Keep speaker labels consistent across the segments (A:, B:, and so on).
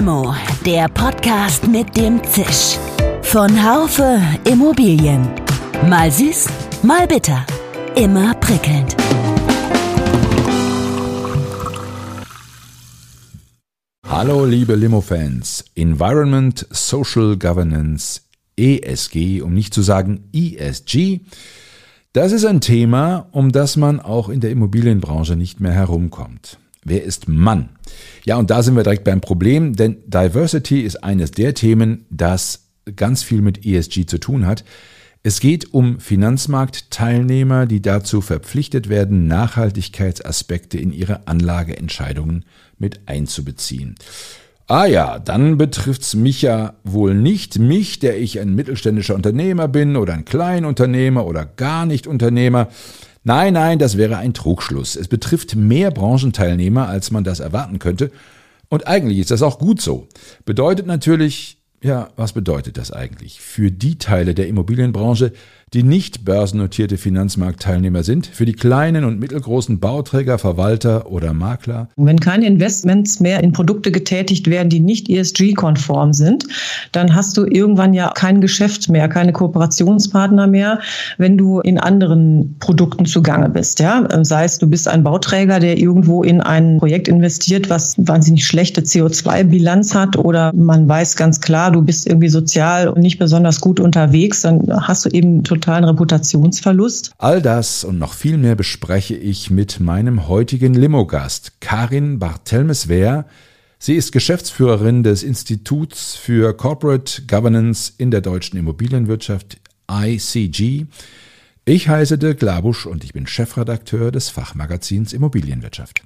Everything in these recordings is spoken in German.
A: Limo, der Podcast mit dem Zisch. Von Haufe Immobilien. Mal süß, mal bitter. Immer prickelnd.
B: Hallo liebe Limo-Fans. Environment, Social Governance, ESG, um nicht zu sagen ESG. Das ist ein Thema, um das man auch in der Immobilienbranche nicht mehr herumkommt. Wer ist Mann? Ja, und da sind wir direkt beim Problem, denn Diversity ist eines der Themen, das ganz viel mit ESG zu tun hat. Es geht um Finanzmarktteilnehmer, die dazu verpflichtet werden, Nachhaltigkeitsaspekte in ihre Anlageentscheidungen mit einzubeziehen. Ah ja, dann betrifft's mich ja wohl nicht, mich, der ich ein mittelständischer Unternehmer bin oder ein Kleinunternehmer oder gar nicht Unternehmer. Nein, nein, das wäre ein Trugschluss. Es betrifft mehr Branchenteilnehmer, als man das erwarten könnte. Und eigentlich ist das auch gut so. Bedeutet natürlich, ja, was bedeutet das eigentlich? Für die Teile der Immobilienbranche, die nicht börsennotierte Finanzmarktteilnehmer sind, für die kleinen und mittelgroßen Bauträger, Verwalter oder Makler.
C: Wenn keine Investments mehr in Produkte getätigt werden, die nicht ESG-konform sind, dann hast du irgendwann ja kein Geschäft mehr, keine Kooperationspartner mehr, wenn du in anderen Produkten zugange bist. Ja? Sei es, du bist ein Bauträger, der irgendwo in ein Projekt investiert, was wahnsinnig schlechte CO2-Bilanz hat oder man weiß ganz klar, du bist irgendwie sozial und nicht besonders gut unterwegs, dann hast du eben total totalen Reputationsverlust.
B: All das und noch viel mehr bespreche ich mit meinem heutigen Limo-Gast, Karin Barthelmes-Wehr. Sie ist Geschäftsführerin des Instituts für Corporate Governance in der deutschen Immobilienwirtschaft ICG. Ich heiße Dirk Labusch und ich bin Chefredakteur des Fachmagazins Immobilienwirtschaft.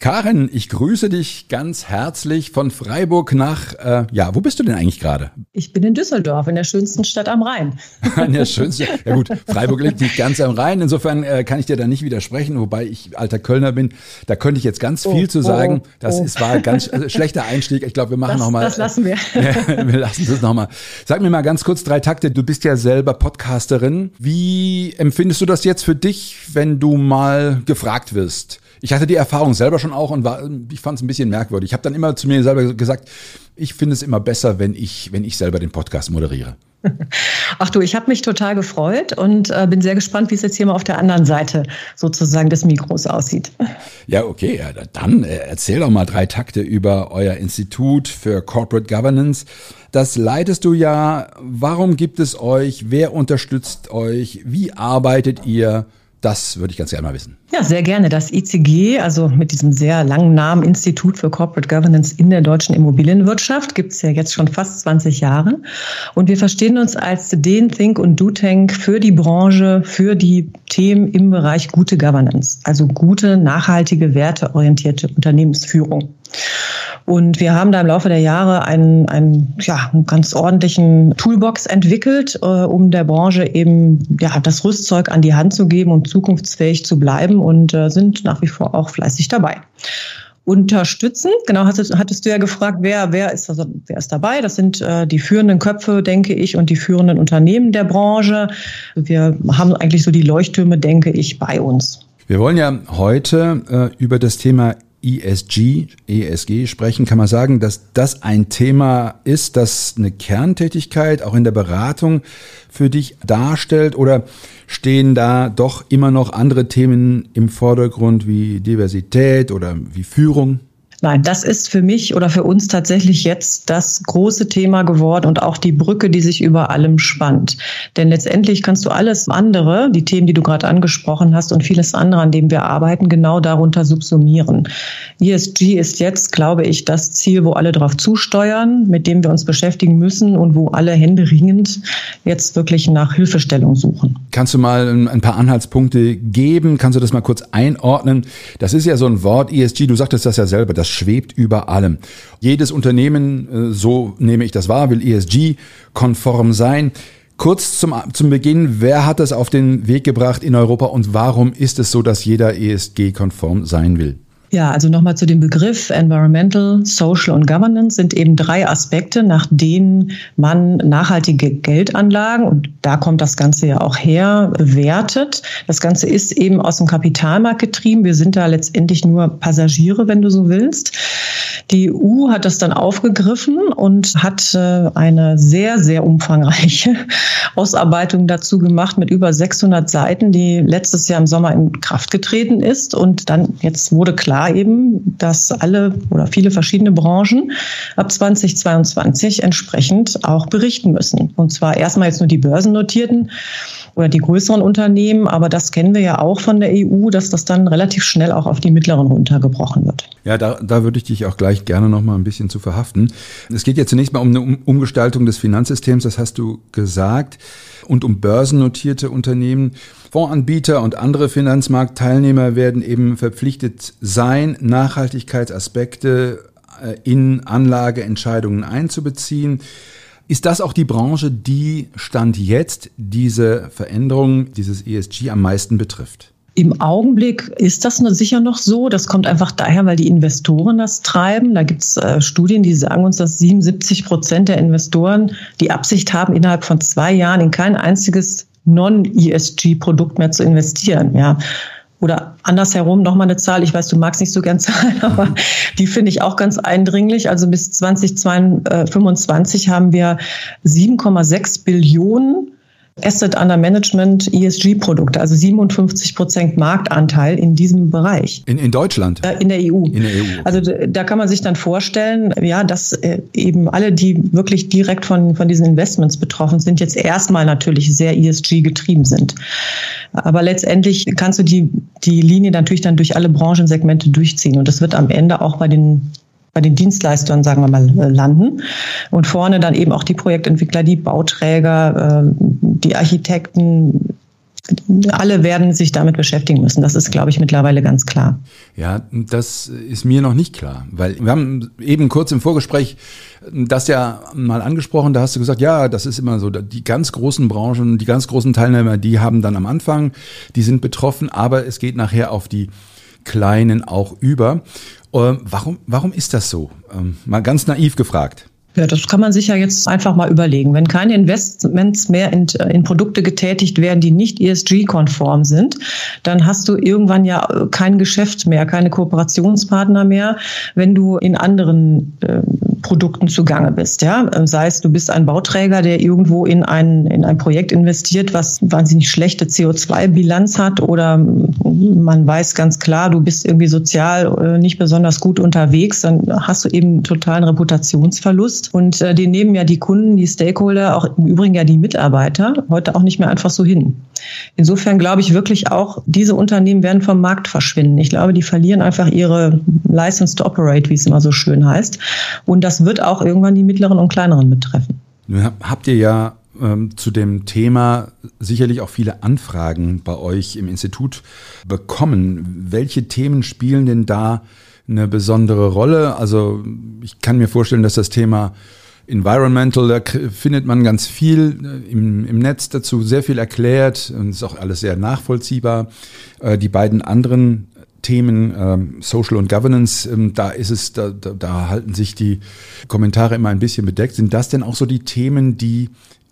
B: Karin, ich grüße dich ganz herzlich von Freiburg nach, äh, ja, wo bist du denn eigentlich gerade?
C: Ich bin in Düsseldorf, in der schönsten Stadt am Rhein.
B: in der schönsten, ja gut, Freiburg liegt nicht ganz am Rhein, insofern äh, kann ich dir da nicht widersprechen, wobei ich alter Kölner bin, da könnte ich jetzt ganz viel oh, zu sagen. Oh, das oh. ist, war ein ganz äh, schlechter Einstieg, ich glaube, wir machen nochmal.
C: Das lassen wir.
B: wir lassen das nochmal. Sag mir mal ganz kurz drei Takte, du bist ja selber Podcasterin. Wie empfindest du das jetzt für dich, wenn du mal gefragt wirst? Ich hatte die Erfahrung selber schon auch und war, ich fand es ein bisschen merkwürdig. Ich habe dann immer zu mir selber gesagt, ich finde es immer besser, wenn ich, wenn ich selber den Podcast moderiere.
C: Ach du, ich habe mich total gefreut und äh, bin sehr gespannt, wie es jetzt hier mal auf der anderen Seite sozusagen des Mikros aussieht.
B: Ja, okay, ja, dann äh, erzähl doch mal drei Takte über euer Institut für Corporate Governance. Das leitest du ja. Warum gibt es euch? Wer unterstützt euch? Wie arbeitet ihr? Das würde ich ganz gerne mal wissen.
C: Ja, sehr gerne. Das ICG, also mit diesem sehr langen Namen Institut für Corporate Governance in der deutschen Immobilienwirtschaft, gibt es ja jetzt schon fast 20 Jahre. Und wir verstehen uns als den Think und Do Tank für die Branche, für die Themen im Bereich gute Governance, also gute, nachhaltige, werteorientierte Unternehmensführung. Und wir haben da im Laufe der Jahre einen, einen, ja, einen ganz ordentlichen Toolbox entwickelt, äh, um der Branche eben ja, das Rüstzeug an die Hand zu geben und zukunftsfähig zu bleiben und äh, sind nach wie vor auch fleißig dabei unterstützen. Genau, hattest, hattest du ja gefragt, wer, wer, ist, also, wer ist dabei? Das sind äh, die führenden Köpfe, denke ich, und die führenden Unternehmen der Branche. Wir haben eigentlich so die Leuchttürme, denke ich, bei uns.
B: Wir wollen ja heute äh, über das Thema ESG, ESG sprechen, kann man sagen, dass das ein Thema ist, das eine Kerntätigkeit auch in der Beratung für dich darstellt oder stehen da doch immer noch andere Themen im Vordergrund wie Diversität oder wie Führung?
C: Nein, das ist für mich oder für uns tatsächlich jetzt das große Thema geworden und auch die Brücke, die sich über allem spannt. Denn letztendlich kannst du alles andere, die Themen, die du gerade angesprochen hast und vieles andere, an dem wir arbeiten, genau darunter subsumieren. ESG ist jetzt, glaube ich, das Ziel, wo alle darauf zusteuern, mit dem wir uns beschäftigen müssen und wo alle händeringend jetzt wirklich nach Hilfestellung suchen.
B: Kannst du mal ein paar Anhaltspunkte geben? Kannst du das mal kurz einordnen? Das ist ja so ein Wort, ESG, du sagtest das ja selber, das schwebt über allem. Jedes Unternehmen, äh, so nehme ich das wahr, will ESG-konform sein. Kurz zum, zum Beginn, wer hat das auf den Weg gebracht in Europa und warum ist es so, dass jeder ESG-konform sein will?
C: Ja, also nochmal zu dem Begriff Environmental, Social und Governance sind eben drei Aspekte, nach denen man nachhaltige Geldanlagen, und da kommt das Ganze ja auch her, bewertet. Das Ganze ist eben aus dem Kapitalmarkt getrieben. Wir sind da letztendlich nur Passagiere, wenn du so willst. Die EU hat das dann aufgegriffen und hat äh, eine sehr, sehr umfangreiche Ausarbeitung dazu gemacht mit über 600 Seiten, die letztes Jahr im Sommer in Kraft getreten ist. Und dann jetzt wurde klar eben, dass alle oder viele verschiedene Branchen ab 2022 entsprechend auch berichten müssen. Und zwar erstmal jetzt nur die börsennotierten oder die größeren Unternehmen, aber das kennen wir ja auch von der EU, dass das dann relativ schnell auch auf die mittleren runtergebrochen wird.
B: Ja, da, da würde ich dich auch gleich gerne noch mal ein bisschen zu verhaften. Es geht ja zunächst mal um eine Umgestaltung des Finanzsystems, das hast du gesagt, und um börsennotierte Unternehmen. Fondsanbieter und andere Finanzmarktteilnehmer werden eben verpflichtet sein, Nachhaltigkeitsaspekte äh, in Anlageentscheidungen einzubeziehen. Ist das auch die Branche, die Stand jetzt diese Veränderung, dieses ESG am meisten betrifft?
C: Im Augenblick ist das sicher noch so. Das kommt einfach daher, weil die Investoren das treiben. Da gibt es äh, Studien, die sagen uns, dass 77 Prozent der Investoren die Absicht haben, innerhalb von zwei Jahren in kein einziges Non-ESG-Produkt mehr zu investieren. Ja, oder andersherum nochmal eine Zahl, ich weiß, du magst nicht so gern Zahlen, aber die finde ich auch ganz eindringlich. Also bis 2025 haben wir 7,6 Billionen Asset Under Management ESG-Produkte, also 57 Prozent Marktanteil in diesem Bereich.
B: In, in Deutschland?
C: Äh, in der EU. In der EU. Okay. Also da kann man sich dann vorstellen, ja, dass äh, eben alle, die wirklich direkt von, von diesen Investments betroffen sind, jetzt erstmal natürlich sehr ESG getrieben sind. Aber letztendlich kannst du die, die Linie natürlich dann durch alle Branchensegmente durchziehen. Und das wird am Ende auch bei den bei den Dienstleistern, sagen wir mal, äh, landen. Und vorne dann eben auch die Projektentwickler, die Bauträger, äh, die Architekten, alle werden sich damit beschäftigen müssen. Das ist, glaube ich, mittlerweile ganz klar.
B: Ja, das ist mir noch nicht klar, weil wir haben eben kurz im Vorgespräch das ja mal angesprochen. Da hast du gesagt, ja, das ist immer so, die ganz großen Branchen, die ganz großen Teilnehmer, die haben dann am Anfang, die sind betroffen, aber es geht nachher auf die Kleinen auch über. Ähm, warum, warum ist das so? Ähm, mal ganz naiv gefragt.
C: Ja, das kann man sich ja jetzt einfach mal überlegen. Wenn keine Investments mehr in, in Produkte getätigt werden, die nicht ESG-konform sind, dann hast du irgendwann ja kein Geschäft mehr, keine Kooperationspartner mehr, wenn du in anderen äh, Produkten zugange bist. Ja? Sei es, du bist ein Bauträger, der irgendwo in ein, in ein Projekt investiert, was wahnsinnig schlechte CO2-Bilanz hat oder man weiß ganz klar, du bist irgendwie sozial äh, nicht besonders gut unterwegs, dann hast du eben totalen Reputationsverlust. Und äh, den nehmen ja die Kunden, die Stakeholder, auch im Übrigen ja die Mitarbeiter, heute auch nicht mehr einfach so hin. Insofern glaube ich wirklich auch, diese Unternehmen werden vom Markt verschwinden. Ich glaube, die verlieren einfach ihre License to Operate, wie es immer so schön heißt. Und das wird auch irgendwann die mittleren und kleineren betreffen.
B: Nun habt ihr ja ähm, zu dem Thema sicherlich auch viele Anfragen bei euch im Institut bekommen. Welche Themen spielen denn da eine besondere Rolle? Also ich kann mir vorstellen, dass das Thema Environmental, da findet man ganz viel äh, im, im Netz dazu, sehr viel erklärt und ist auch alles sehr nachvollziehbar. Äh, die beiden anderen Themen ähm, Social und Governance, ähm, da ist es, da, da, da halten sich die Kommentare immer ein bisschen bedeckt. Sind das denn auch so die Themen, die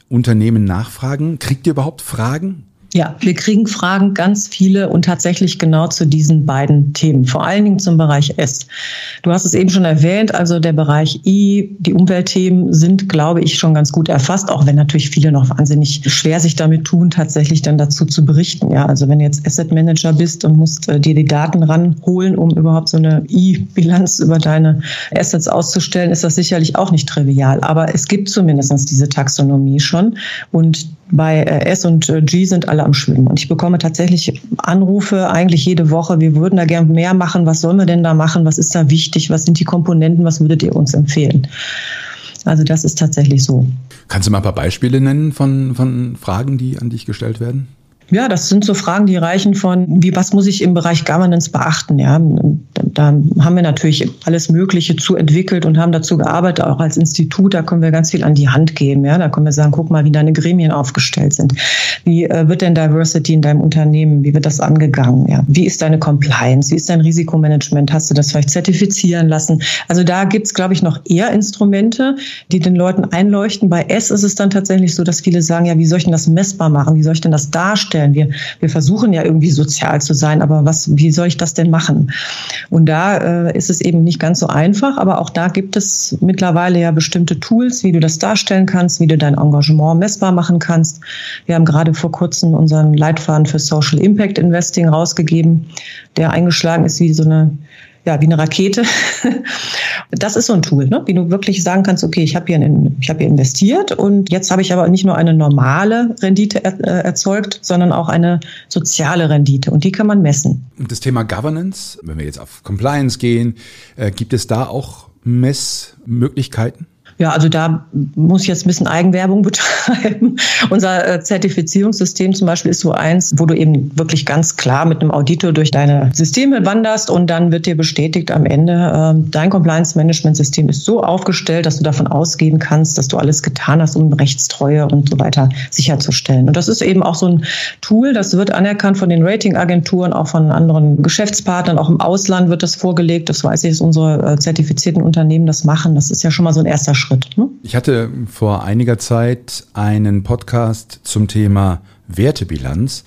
B: Unternehmen nachfragen? Kriegt ihr überhaupt Fragen?
C: Ja, wir kriegen Fragen ganz viele und tatsächlich genau zu diesen beiden Themen, vor allen Dingen zum Bereich S. Du hast es eben schon erwähnt, also der Bereich I, die Umweltthemen sind, glaube ich, schon ganz gut erfasst, auch wenn natürlich viele noch wahnsinnig schwer sich damit tun, tatsächlich dann dazu zu berichten. Ja, also wenn du jetzt Asset Manager bist und musst äh, dir die Daten ranholen, um überhaupt so eine I-Bilanz über deine Assets auszustellen, ist das sicherlich auch nicht trivial. Aber es gibt zumindest diese Taxonomie schon und bei äh, S und äh, G sind alle am Schwimmen. Und ich bekomme tatsächlich Anrufe eigentlich jede Woche. Wir würden da gern mehr machen. Was sollen wir denn da machen? Was ist da wichtig? Was sind die Komponenten? Was würdet ihr uns empfehlen? Also das ist tatsächlich so.
B: Kannst du mal ein paar Beispiele nennen von, von Fragen, die an dich gestellt werden?
C: Ja, das sind so Fragen, die reichen von, wie, was muss ich im Bereich Governance beachten? Ja, da haben wir natürlich alles Mögliche zu entwickelt und haben dazu gearbeitet, auch als Institut. Da können wir ganz viel an die Hand geben. Ja, da können wir sagen, guck mal, wie deine Gremien aufgestellt sind. Wie äh, wird denn Diversity in deinem Unternehmen? Wie wird das angegangen? Ja, wie ist deine Compliance? Wie ist dein Risikomanagement? Hast du das vielleicht zertifizieren lassen? Also da gibt's, glaube ich, noch eher Instrumente, die den Leuten einleuchten. Bei S ist es dann tatsächlich so, dass viele sagen, ja, wie soll ich denn das messbar machen? Wie soll ich denn das darstellen? Darstellen. Wir, wir versuchen ja irgendwie sozial zu sein, aber was, wie soll ich das denn machen? Und da äh, ist es eben nicht ganz so einfach, aber auch da gibt es mittlerweile ja bestimmte Tools, wie du das darstellen kannst, wie du dein Engagement messbar machen kannst. Wir haben gerade vor kurzem unseren Leitfaden für Social Impact Investing rausgegeben, der eingeschlagen ist wie so eine ja, wie eine Rakete. Das ist so ein Tool, ne? wie du wirklich sagen kannst, okay, ich habe hier, hab hier investiert und jetzt habe ich aber nicht nur eine normale Rendite er, äh, erzeugt, sondern auch eine soziale Rendite und die kann man messen.
B: Und das Thema Governance, wenn wir jetzt auf Compliance gehen, äh, gibt es da auch Messmöglichkeiten?
C: Ja, also da muss ich jetzt ein bisschen Eigenwerbung betreiben. Unser äh, Zertifizierungssystem zum Beispiel ist so eins, wo du eben wirklich ganz klar mit einem Auditor durch deine Systeme wanderst und dann wird dir bestätigt am Ende, äh, dein Compliance-Management-System ist so aufgestellt, dass du davon ausgehen kannst, dass du alles getan hast, um Rechtstreue und so weiter sicherzustellen. Und das ist eben auch so ein Tool, das wird anerkannt von den Ratingagenturen, auch von anderen Geschäftspartnern, auch im Ausland wird das vorgelegt. Das weiß ich, dass unsere äh, zertifizierten Unternehmen das machen. Das ist ja schon mal so ein erster Schritt. Schritt. Ne?
B: Ich hatte vor einiger Zeit einen Podcast zum Thema Wertebilanz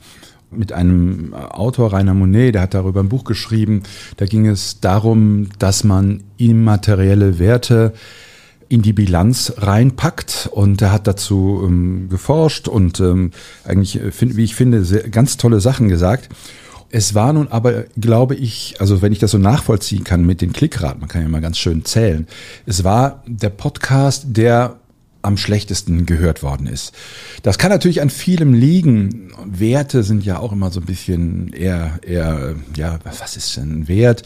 B: mit einem Autor, Rainer Monet, der hat darüber ein Buch geschrieben. Da ging es darum, dass man immaterielle Werte in die Bilanz reinpackt und er hat dazu ähm, geforscht und ähm, eigentlich, äh, wie ich finde, sehr, ganz tolle Sachen gesagt. Es war nun aber, glaube ich, also wenn ich das so nachvollziehen kann mit den Klickraten, man kann ja mal ganz schön zählen, es war der Podcast, der am schlechtesten gehört worden ist. Das kann natürlich an vielem liegen. Werte sind ja auch immer so ein bisschen eher, eher, ja, was ist denn Wert?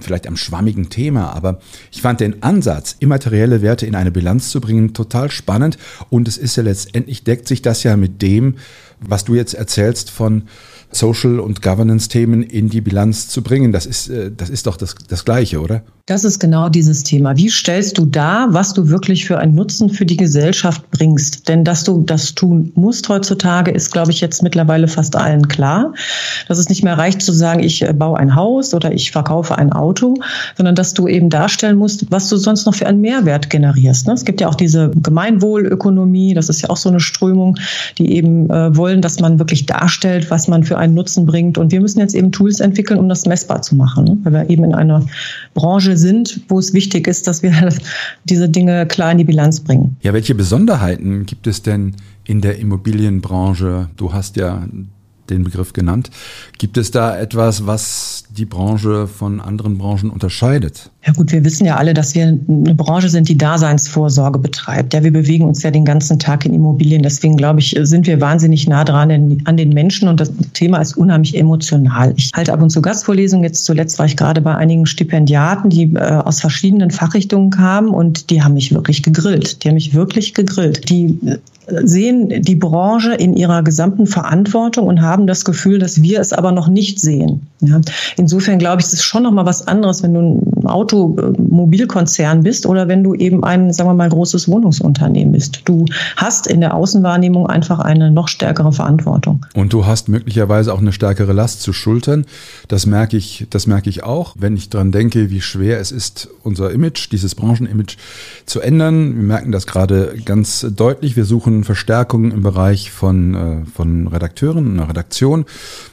B: Vielleicht am schwammigen Thema, aber ich fand den Ansatz, immaterielle Werte in eine Bilanz zu bringen, total spannend. Und es ist ja letztendlich deckt sich das ja mit dem, was du jetzt erzählst von Social- und Governance-Themen in die Bilanz zu bringen. Das ist, äh, das ist doch das, das Gleiche, oder?
C: Das ist genau dieses Thema. Wie stellst du dar, was du wirklich für einen Nutzen für die Gesellschaft bringst? Denn dass du das tun musst heutzutage, ist, glaube ich, jetzt mittlerweile fast allen klar. Dass es nicht mehr reicht zu sagen, ich äh, baue ein Haus oder ich verkaufe ein Auto, sondern dass du eben darstellen musst, was du sonst noch für einen Mehrwert generierst. Ne? Es gibt ja auch diese Gemeinwohlökonomie, das ist ja auch so eine Strömung, die eben äh, wollen, dass man wirklich darstellt, was man für einen Nutzen bringt. Und wir müssen jetzt eben Tools entwickeln, um das messbar zu machen, ne? weil wir eben in einer Branche sind, wo es wichtig ist, dass wir diese Dinge klar in die Bilanz bringen.
B: Ja, welche Besonderheiten gibt es denn in der Immobilienbranche? Du hast ja den Begriff genannt. Gibt es da etwas, was die Branche von anderen Branchen unterscheidet?
C: Ja gut, wir wissen ja alle, dass wir eine Branche sind, die Daseinsvorsorge betreibt. Ja, wir bewegen uns ja den ganzen Tag in Immobilien. Deswegen glaube ich, sind wir wahnsinnig nah dran an den Menschen und das Thema ist unheimlich emotional. Ich halte ab und zu Gastvorlesungen. Jetzt zuletzt war ich gerade bei einigen Stipendiaten, die äh, aus verschiedenen Fachrichtungen kamen und die haben mich wirklich gegrillt. Die haben mich wirklich gegrillt. Die sehen die Branche in ihrer gesamten Verantwortung und haben das Gefühl, dass wir es aber noch nicht sehen. Ja. Insofern glaube ich, es ist schon noch mal was anderes, wenn du ein Automobilkonzern bist oder wenn du eben ein, sagen wir mal, großes Wohnungsunternehmen bist. Du hast in der Außenwahrnehmung einfach eine noch stärkere Verantwortung.
B: Und du hast möglicherweise auch eine stärkere Last zu schultern. Das merke ich, das merke ich auch, wenn ich daran denke, wie schwer es ist, unser Image, dieses Branchenimage zu ändern. Wir merken das gerade ganz deutlich. Wir suchen Verstärkung im Bereich von, äh, von Redakteuren, einer Redaktion.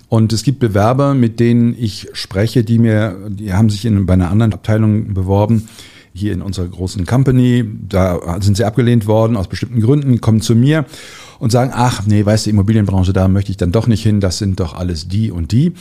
B: Und es gibt Bewerber, mit denen ich spreche, die mir, die haben sich in, bei einer anderen Abteilung beworben, hier in unserer großen Company. Da sind sie abgelehnt worden aus bestimmten Gründen, kommen zu mir und sagen, ach nee, weißt du, Immobilienbranche, da möchte ich dann doch nicht hin, das sind doch alles die und die.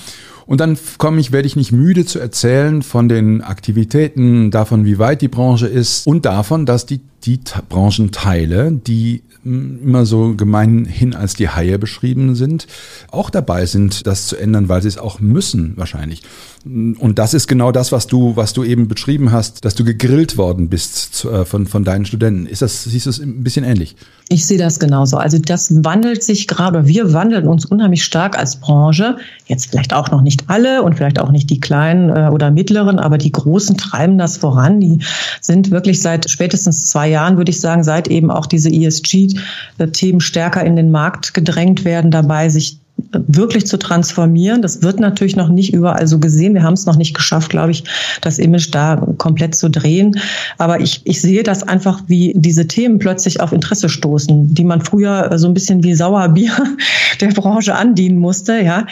B: Und dann komme ich, werde ich nicht müde zu erzählen von den Aktivitäten, davon, wie weit die Branche ist und davon, dass die, die Branchenteile, die immer so gemeinhin als die Haie beschrieben sind, auch dabei sind, das zu ändern, weil sie es auch müssen wahrscheinlich. Und das ist genau das, was du, was du eben beschrieben hast, dass du gegrillt worden bist zu, äh, von, von deinen Studenten. Ist das, siehst du es ein bisschen ähnlich?
C: Ich sehe das genauso. Also das wandelt sich gerade, wir wandeln uns unheimlich stark als Branche. Jetzt vielleicht auch noch nicht alle und vielleicht auch nicht die kleinen äh, oder mittleren, aber die großen treiben das voran. Die sind wirklich seit spätestens zwei Jahren, würde ich sagen, seit eben auch diese ESG-Themen stärker in den Markt gedrängt werden, dabei sich wirklich zu transformieren. Das wird natürlich noch nicht überall so gesehen. Wir haben es noch nicht geschafft, glaube ich, das Image da komplett zu drehen. Aber ich, ich sehe das einfach, wie diese Themen plötzlich auf Interesse stoßen, die man früher so ein bisschen wie Sauerbier der Branche andienen musste, ja,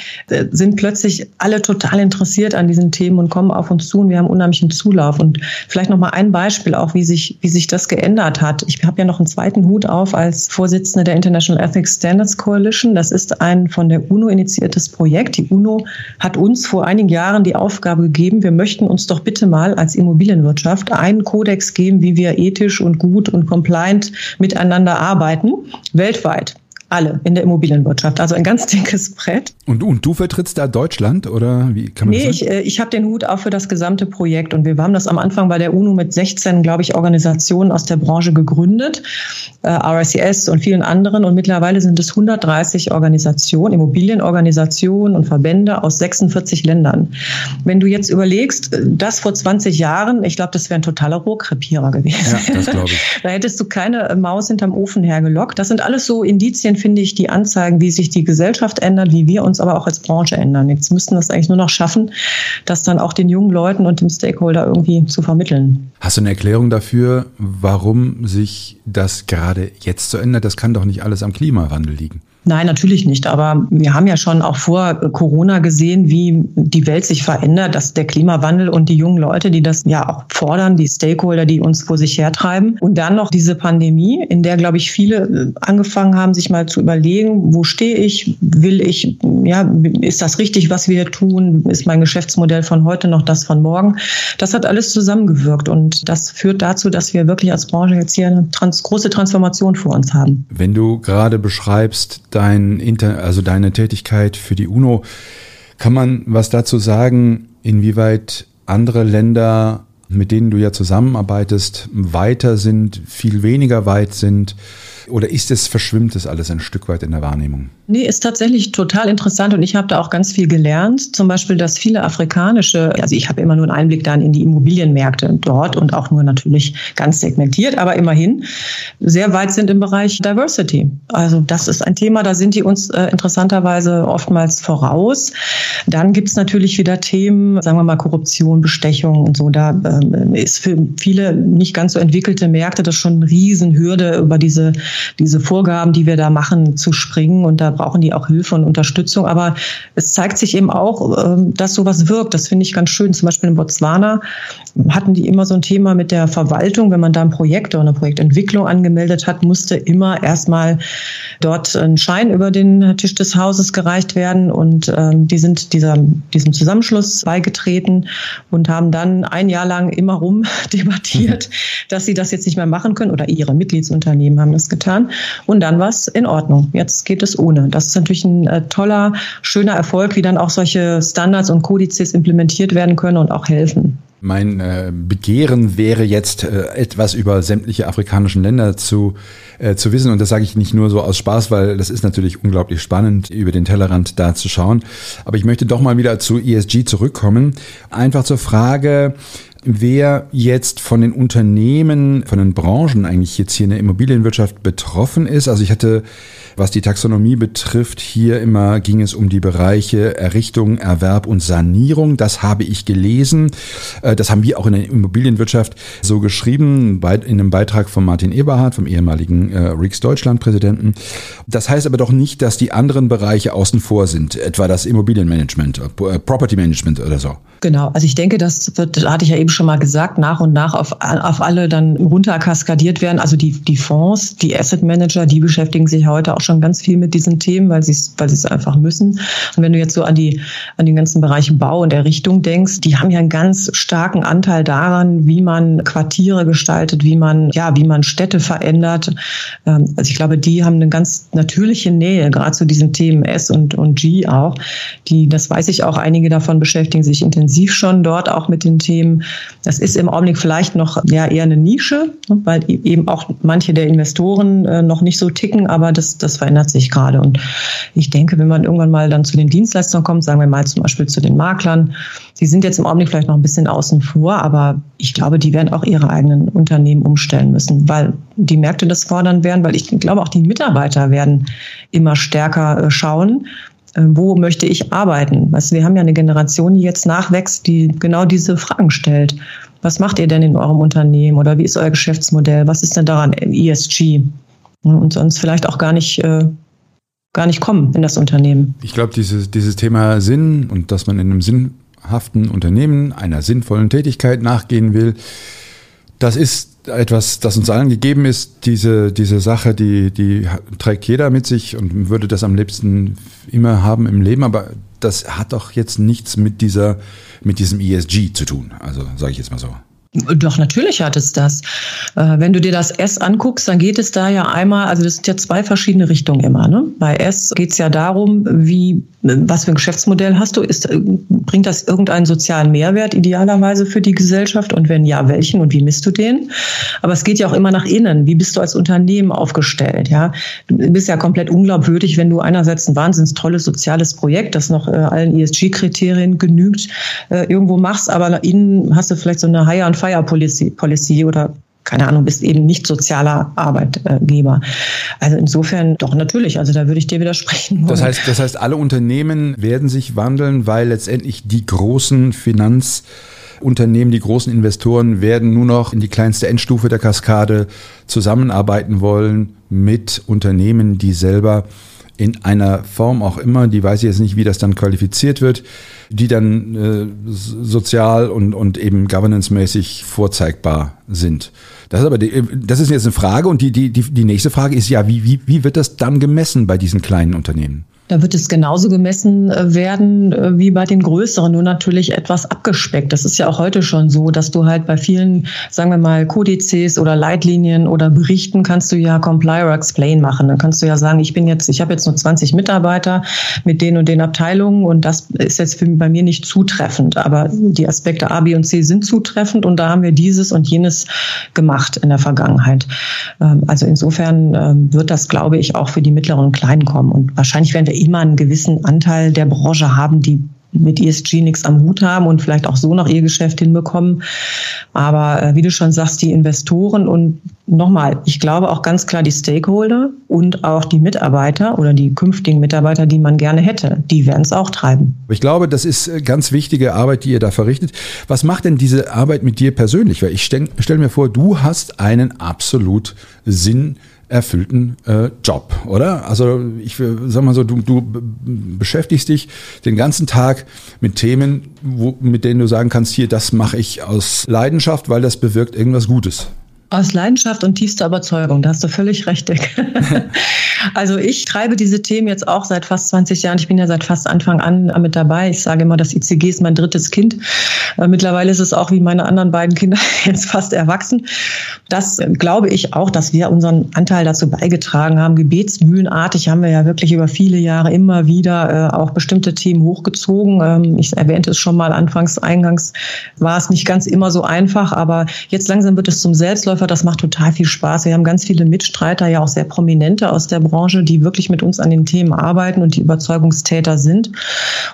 C: sind plötzlich alle total interessiert an diesen Themen und kommen auf uns zu und wir haben unheimlichen Zulauf. Und vielleicht noch mal ein Beispiel auch, wie sich, wie sich das geändert hat. Ich habe ja noch einen zweiten Hut auf als Vorsitzende der International Ethics Standards Coalition. Das ist ein von der UNO initiiertes Projekt. Die UNO hat uns vor einigen Jahren die Aufgabe gegeben, wir möchten uns doch bitte mal als Immobilienwirtschaft einen Kodex geben, wie wir ethisch und gut und compliant miteinander arbeiten, weltweit alle in der Immobilienwirtschaft. Also ein ganz dickes Brett.
B: Und, und du vertrittst da Deutschland oder wie kann man
C: nee, das sagen? ich, äh, ich habe den Hut auch für das gesamte Projekt und wir haben das am Anfang bei der UNO mit 16, glaube ich, Organisationen aus der Branche gegründet, äh, RSCS und vielen anderen und mittlerweile sind es 130 Organisationen, Immobilienorganisationen und Verbände aus 46 Ländern. Wenn du jetzt überlegst, äh, das vor 20 Jahren, ich glaube, das wäre ein totaler Rohrkrepierer gewesen. Ja, das glaube ich. da hättest du keine Maus hinterm Ofen hergelockt. Das sind alles so Indizien finde ich, die anzeigen, wie sich die Gesellschaft ändert, wie wir uns aber auch als Branche ändern. Jetzt müssten wir es eigentlich nur noch schaffen, das dann auch den jungen Leuten und dem Stakeholder irgendwie zu vermitteln.
B: Hast du eine Erklärung dafür, warum sich das gerade jetzt so ändert? Das kann doch nicht alles am Klimawandel liegen.
C: Nein, natürlich nicht. Aber wir haben ja schon auch vor Corona gesehen, wie die Welt sich verändert, dass der Klimawandel und die jungen Leute, die das ja auch fordern, die Stakeholder, die uns vor sich hertreiben. Und dann noch diese Pandemie, in der, glaube ich, viele angefangen haben, sich mal zu überlegen, wo stehe ich? Will ich, ja, ist das richtig, was wir tun? Ist mein Geschäftsmodell von heute noch das von morgen? Das hat alles zusammengewirkt. Und das führt dazu, dass wir wirklich als Branche jetzt hier eine trans große Transformation vor uns haben.
B: Wenn du gerade beschreibst, dein Inter also deine Tätigkeit für die UNO. Kann man was dazu sagen, inwieweit andere Länder, mit denen du ja zusammenarbeitest, weiter sind, viel weniger weit sind? Oder ist es, verschwimmt es alles ein Stück weit in der Wahrnehmung?
C: Nee, ist tatsächlich total interessant und ich habe da auch ganz viel gelernt. Zum Beispiel, dass viele afrikanische, also ich habe immer nur einen Einblick dann in die Immobilienmärkte dort und auch nur natürlich ganz segmentiert, aber immerhin sehr weit sind im Bereich Diversity. Also das ist ein Thema, da sind die uns äh, interessanterweise oftmals voraus. Dann gibt es natürlich wieder Themen, sagen wir mal Korruption, Bestechung und so. Da ähm, ist für viele nicht ganz so entwickelte Märkte das schon eine Riesenhürde, über diese, diese Vorgaben, die wir da machen, zu springen und da brauchen die auch Hilfe und Unterstützung. Aber es zeigt sich eben auch, ähm, dass sowas wirkt. Das finde ich ganz schön. Zum Beispiel in Botswana hatten die immer so ein Thema mit der Verwaltung. Wenn man da ein Projekt oder eine Projektentwicklung angemeldet hat, musste immer erstmal dort ein Schein über den Tisch des Hauses gereicht werden. Und ähm, die sind dieser, diesem Zusammenschluss beigetreten und haben dann ein Jahr lang immer rum debattiert, dass sie das jetzt nicht mehr machen können oder ihre Mitgliedsunternehmen haben das getan. Und dann war es in Ordnung. Jetzt geht es ohne. Das ist natürlich ein äh, toller, schöner Erfolg, wie dann auch solche Standards und Kodizes implementiert werden können und auch helfen.
B: Mein äh, Begehren wäre jetzt, äh, etwas über sämtliche afrikanischen Länder zu, äh, zu wissen. Und das sage ich nicht nur so aus Spaß, weil das ist natürlich unglaublich spannend, über den Tellerrand da zu schauen. Aber ich möchte doch mal wieder zu ESG zurückkommen. Einfach zur Frage, wer jetzt von den Unternehmen, von den Branchen eigentlich jetzt hier in der Immobilienwirtschaft betroffen ist. Also ich hatte, was die Taxonomie betrifft, hier immer ging es um die Bereiche Errichtung, Erwerb und Sanierung. Das habe ich gelesen. Äh, das haben wir auch in der Immobilienwirtschaft so geschrieben, in einem Beitrag von Martin Eberhard, vom ehemaligen äh, Rix Deutschland Präsidenten. Das heißt aber doch nicht, dass die anderen Bereiche außen vor sind, etwa das Immobilienmanagement, äh, Property Management oder so.
C: Genau, also ich denke, das wird, hatte ich ja eben schon mal gesagt, nach und nach auf, auf alle dann runterkaskadiert werden. Also die, die Fonds, die Asset Manager, die beschäftigen sich heute auch schon ganz viel mit diesen Themen, weil sie es weil es einfach müssen. Und wenn du jetzt so an die an den ganzen Bereich Bau und Errichtung denkst, die haben ja einen ganz starken Anteil daran, wie man Quartiere gestaltet, wie man ja wie man Städte verändert. Ähm, also ich glaube, die haben eine ganz natürliche Nähe, gerade zu diesen Themen S und und G auch. Die, das weiß ich auch, einige davon beschäftigen sich intensiv schon dort auch mit den Themen. Das ist im Augenblick vielleicht noch ja, eher eine Nische, ne, weil e-, eben auch manche der Investoren äh, noch nicht so ticken, aber das, das verändert sich gerade. Und ich denke, wenn man irgendwann mal dann zu den Dienstleistern kommt, sagen wir mal zum Beispiel zu den Maklern, die sind jetzt im Augenblick vielleicht noch ein bisschen außen vor, aber ich glaube, die werden auch ihre eigenen Unternehmen umstellen müssen, weil die Märkte das fordern werden, weil ich glaube, auch die Mitarbeiter werden immer stärker äh, schauen, Äh, wo möchte ich arbeiten? Weißt, wir haben ja eine Generation, die jetzt nachwächst, die genau diese Fragen stellt. Was macht ihr denn in eurem Unternehmen oder wie ist euer Geschäftsmodell? Was ist denn daran ESG? Und sonst vielleicht auch gar nicht, äh, gar nicht kommen in das Unternehmen.
B: Ich glaube, dieses, dieses Thema Sinn und dass man in einem sinnhaften Unternehmen einer sinnvollen Tätigkeit nachgehen will, das ist etwas, das uns allen gegeben ist. Diese, diese Sache, die, die trägt jeder mit sich und würde das am liebsten immer haben im Leben. Aber das hat doch jetzt nichts mit dieser, mit diesem ESG zu tun. Also sage ich jetzt mal so.
C: Doch, natürlich hat es das. Äh, wenn du dir das S anguckst, dann geht es da ja einmal, also das sind ja zwei verschiedene Richtungen immer. Ne? Bei S geht es ja darum, wie, was für ein Geschäftsmodell hast du? Ist, äh, bringt das irgendeinen sozialen Mehrwert idealerweise für die Gesellschaft? Und wenn ja, welchen und wie misst du den? Aber es geht ja auch immer nach innen. Wie bist du als Unternehmen aufgestellt? Ja, du bist ja komplett unglaubwürdig, wenn du einerseits ein wahnsinns tolles soziales Projekt, das noch äh, allen ESG-Kriterien genügt, irgendwo machst, aber innen hast du vielleicht so eine High- und Fire Policy, Policy oder keine Ahnung, bist eben nicht sozialer Arbeitgeber. Also insofern doch natürlich, also da würde ich dir widersprechen.
B: Wollen. Das heißt, das heißt, alle Unternehmen werden sich wandeln, weil letztendlich die großen Finanzunternehmen, die großen Investoren werden nur noch in die kleinste Endstufe der Kaskade zusammenarbeiten wollen mit Unternehmen, die selber in einer Form auch immer, die weiß ich jetzt nicht, wie das dann qualifiziert wird, die dann äh, sozial und, und eben governance-mäßig vorzeigbar sind. Das ist aber die, das ist jetzt eine Frage und die, die, die, die nächste Frage ist ja, wie, wie, wie wird das dann gemessen bei diesen kleinen Unternehmen?
C: Da wird es genauso gemessen äh, werden äh, wie bei den größeren, nur natürlich etwas abgespeckt. Das ist ja auch heute schon so, dass du halt bei vielen, sagen wir mal, Kodizes oder Leitlinien oder Berichten kannst du ja Comply or Explain machen. Dann kannst du ja sagen, ich bin jetzt, ich habe jetzt nur 20 Mitarbeiter mit den und den Abteilungen und das ist jetzt für, bei mir nicht zutreffend. Aber die Aspekte A, B und C sind zutreffend und da haben wir dieses und jenes gemacht in der Vergangenheit. Ähm, also insofern ähm, wird das, glaube ich, auch für die mittleren und kleinen kommen. Und wahrscheinlich werden wir immer einen gewissen Anteil der Branche haben, die mit ESG nichts am Hut haben und vielleicht auch so noch ihr Geschäft hinbekommen. Aber äh, wie du schon sagst, die Investoren und nochmal, ich glaube auch ganz klar die Stakeholder und auch die Mitarbeiter oder die künftigen Mitarbeiter, die man gerne hätte, die werden es auch treiben.
B: Ich glaube, das ist äh, ganz wichtige Arbeit, die ihr da verrichtet. Was macht denn diese Arbeit mit dir persönlich? Weil ich stelle stell mir vor, du hast einen absolut Sinn erfüllten äh, Job, oder? Also ich sag mal so, du, du beschäftigst dich den ganzen Tag mit Themen, wo, mit denen du sagen kannst, hier, das mache ich aus Leidenschaft, weil das bewirkt irgendwas Gutes.
C: Aus Leidenschaft und tiefster Überzeugung, da hast du völlig recht. also ich treibe diese Themen jetzt auch seit fast 20 Jahren. Ich bin ja seit fast Anfang an mit dabei. Ich sage immer, das ICG ist mein drittes Kind. Äh, mittlerweile ist es auch wie meine anderen beiden Kinder jetzt fast erwachsen. Das glaube ich auch, dass wir unseren Anteil dazu beigetragen haben. Gebetsmühlenartig haben wir ja wirklich über viele Jahre immer wieder äh, auch bestimmte Themen hochgezogen. Ähm, ich erwähnte es schon mal anfangs, eingangs war es nicht ganz immer so einfach, aber jetzt langsam wird es zum Selbstläufer Verkäufer. Das macht total viel Spaß. Wir haben ganz viele Mitstreiter, ja auch sehr prominente aus der Branche, die wirklich mit uns an den Themen arbeiten und die Überzeugungstäter sind.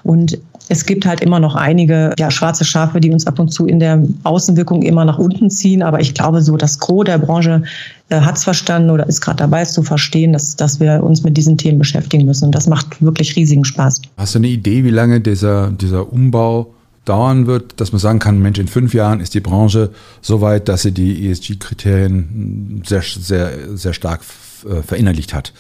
C: Und es gibt halt immer noch einige ja, schwarze Schafe, die uns ab und zu in der Außenwirkung immer nach unten ziehen. Aber ich glaube, so das Gros der Branche äh, hat es verstanden oder ist gerade dabei, es zu verstehen, dass, dass wir uns mit diesen Themen beschäftigen müssen. Und das macht wirklich riesigen Spaß.
B: Hast du eine Idee, wie lange dieser, dieser Umbau dauern wird, dass man sagen kann, Mensch, in fünf Jahren ist die Branche so weit, dass sie die ESG-Kriterien sehr, sehr, sehr stark äh, verinnerlicht hat.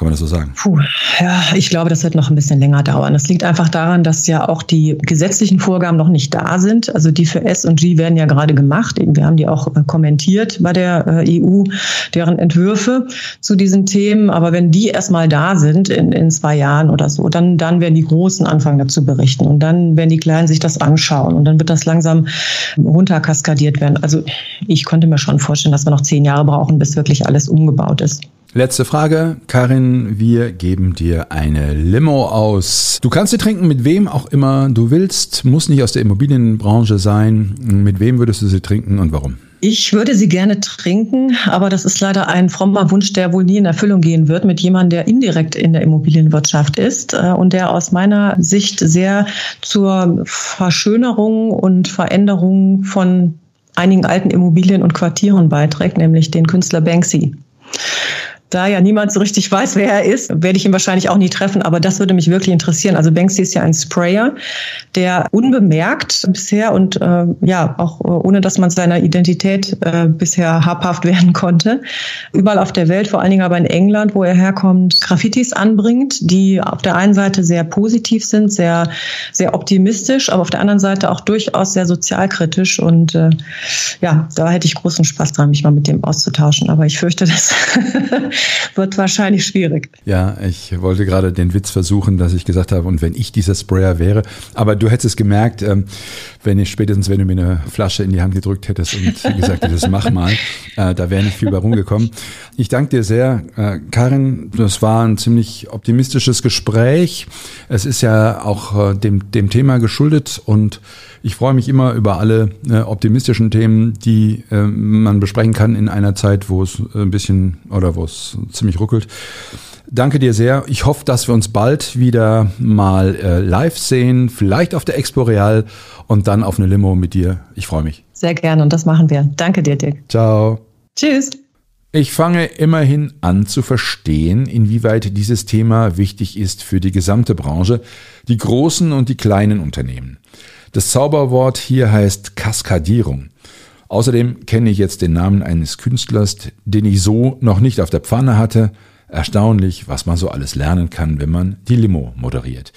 B: Kann man das so sagen?
C: Puh, ja, ich glaube, das wird noch ein bisschen länger dauern. Das liegt einfach daran, dass ja auch die gesetzlichen Vorgaben noch nicht da sind. Also die für S und G werden ja gerade gemacht. Wir haben die auch äh, kommentiert bei der äh, EU, deren Entwürfe zu diesen Themen. Aber wenn die erstmal da sind in, in zwei Jahren oder so, dann, dann werden die Großen anfangen dazu berichten. Und dann werden die Kleinen sich das anschauen. Und dann wird das langsam runterkaskadiert werden. Also ich konnte mir schon vorstellen, dass wir noch zehn Jahre brauchen, bis wirklich alles umgebaut ist.
B: Letzte Frage, Karin, wir geben dir eine Limo aus. Du kannst sie trinken mit wem auch immer du willst, muss nicht aus der Immobilienbranche sein. Mit wem würdest du sie trinken und warum?
C: Ich würde sie gerne trinken, aber das ist leider ein frommer Wunsch, der wohl nie in Erfüllung gehen wird, mit jemandem, der indirekt in der Immobilienwirtschaft ist äh, und der aus meiner Sicht sehr zur Verschönerung und Veränderung von einigen alten Immobilien und Quartieren beiträgt, nämlich den Künstler Banksy. Da ja niemand so richtig weiß, wer er ist, werde ich ihn wahrscheinlich auch nie treffen, aber das würde mich wirklich interessieren. Also Banksy ist ja ein Sprayer, der unbemerkt bisher und äh, ja, auch äh, ohne dass man seiner Identität äh, bisher habhaft werden konnte, überall auf der Welt, vor allen Dingen aber in England, wo er herkommt, Graffitis anbringt, die auf der einen Seite sehr positiv sind, sehr, sehr optimistisch, aber auf der anderen Seite auch durchaus sehr sozialkritisch. Und äh, ja, da hätte ich großen Spaß dran, mich mal mit dem auszutauschen, aber ich fürchte, das wird wahrscheinlich schwierig.
B: Ja, ich wollte gerade den Witz versuchen, dass ich gesagt habe, und wenn ich dieser Sprayer wäre, aber du hättest es gemerkt, ähm, wenn ich spätestens, wenn du mir eine Flasche in die Hand gedrückt hättest und gesagt hättest, mach mal, äh, da wäre nicht viel bei rumgekommen. Ich danke dir sehr, äh, Karin. Das war ein ziemlich optimistisches Gespräch. Es ist ja auch äh, dem, dem Thema geschuldet und ich freue mich immer über alle optimistischen Themen, die man besprechen kann in einer Zeit, wo es ein bisschen oder wo es ziemlich ruckelt. Danke dir sehr. Ich hoffe, dass wir uns bald wieder mal äh, live sehen, vielleicht auf der Expo Real und dann auf eine Limo mit dir. Ich freue mich.
C: Sehr gerne und das machen wir. Danke dir, Dick.
B: Ciao.
C: Tschüss.
B: Ich fange immerhin an zu verstehen, inwieweit dieses Thema wichtig ist für die gesamte Branche, die großen und die kleinen Unternehmen. Das Zauberwort hier heißt Kaskadierung. Außerdem kenne ich jetzt den Namen eines Künstlers, den ich so noch nicht auf der Pfanne hatte, Erstaunlich, was man so alles lernen kann, wenn man die Limo moderiert.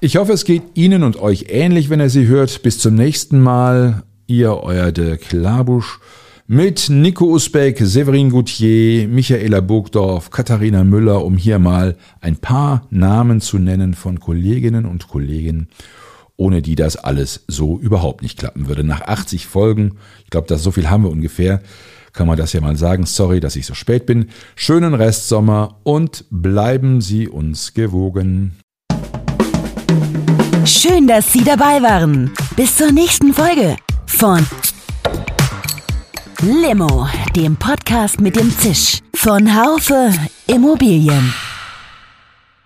B: Ich hoffe, es geht Ihnen und euch ähnlich, wenn ihr sie hört. Bis zum nächsten Mal. Ihr, euer Dirk Labusch mit Nico Usbeck, Severin Goutier, Michaela Burgdorf, Katharina Müller, um hier mal ein paar Namen zu nennen von Kolleginnen und Kollegen, ohne die das alles so überhaupt nicht klappen würde. Nach 80 Folgen, ich glaube, das so viel haben wir ungefähr, kann man das ja mal sagen. Sorry, dass ich so spät bin. Schönen Restsommer und bleiben Sie uns gewogen.
A: Schön, dass Sie dabei waren. Bis zur nächsten Folge von Limo, dem Podcast mit dem Zisch von Haufe Immobilien.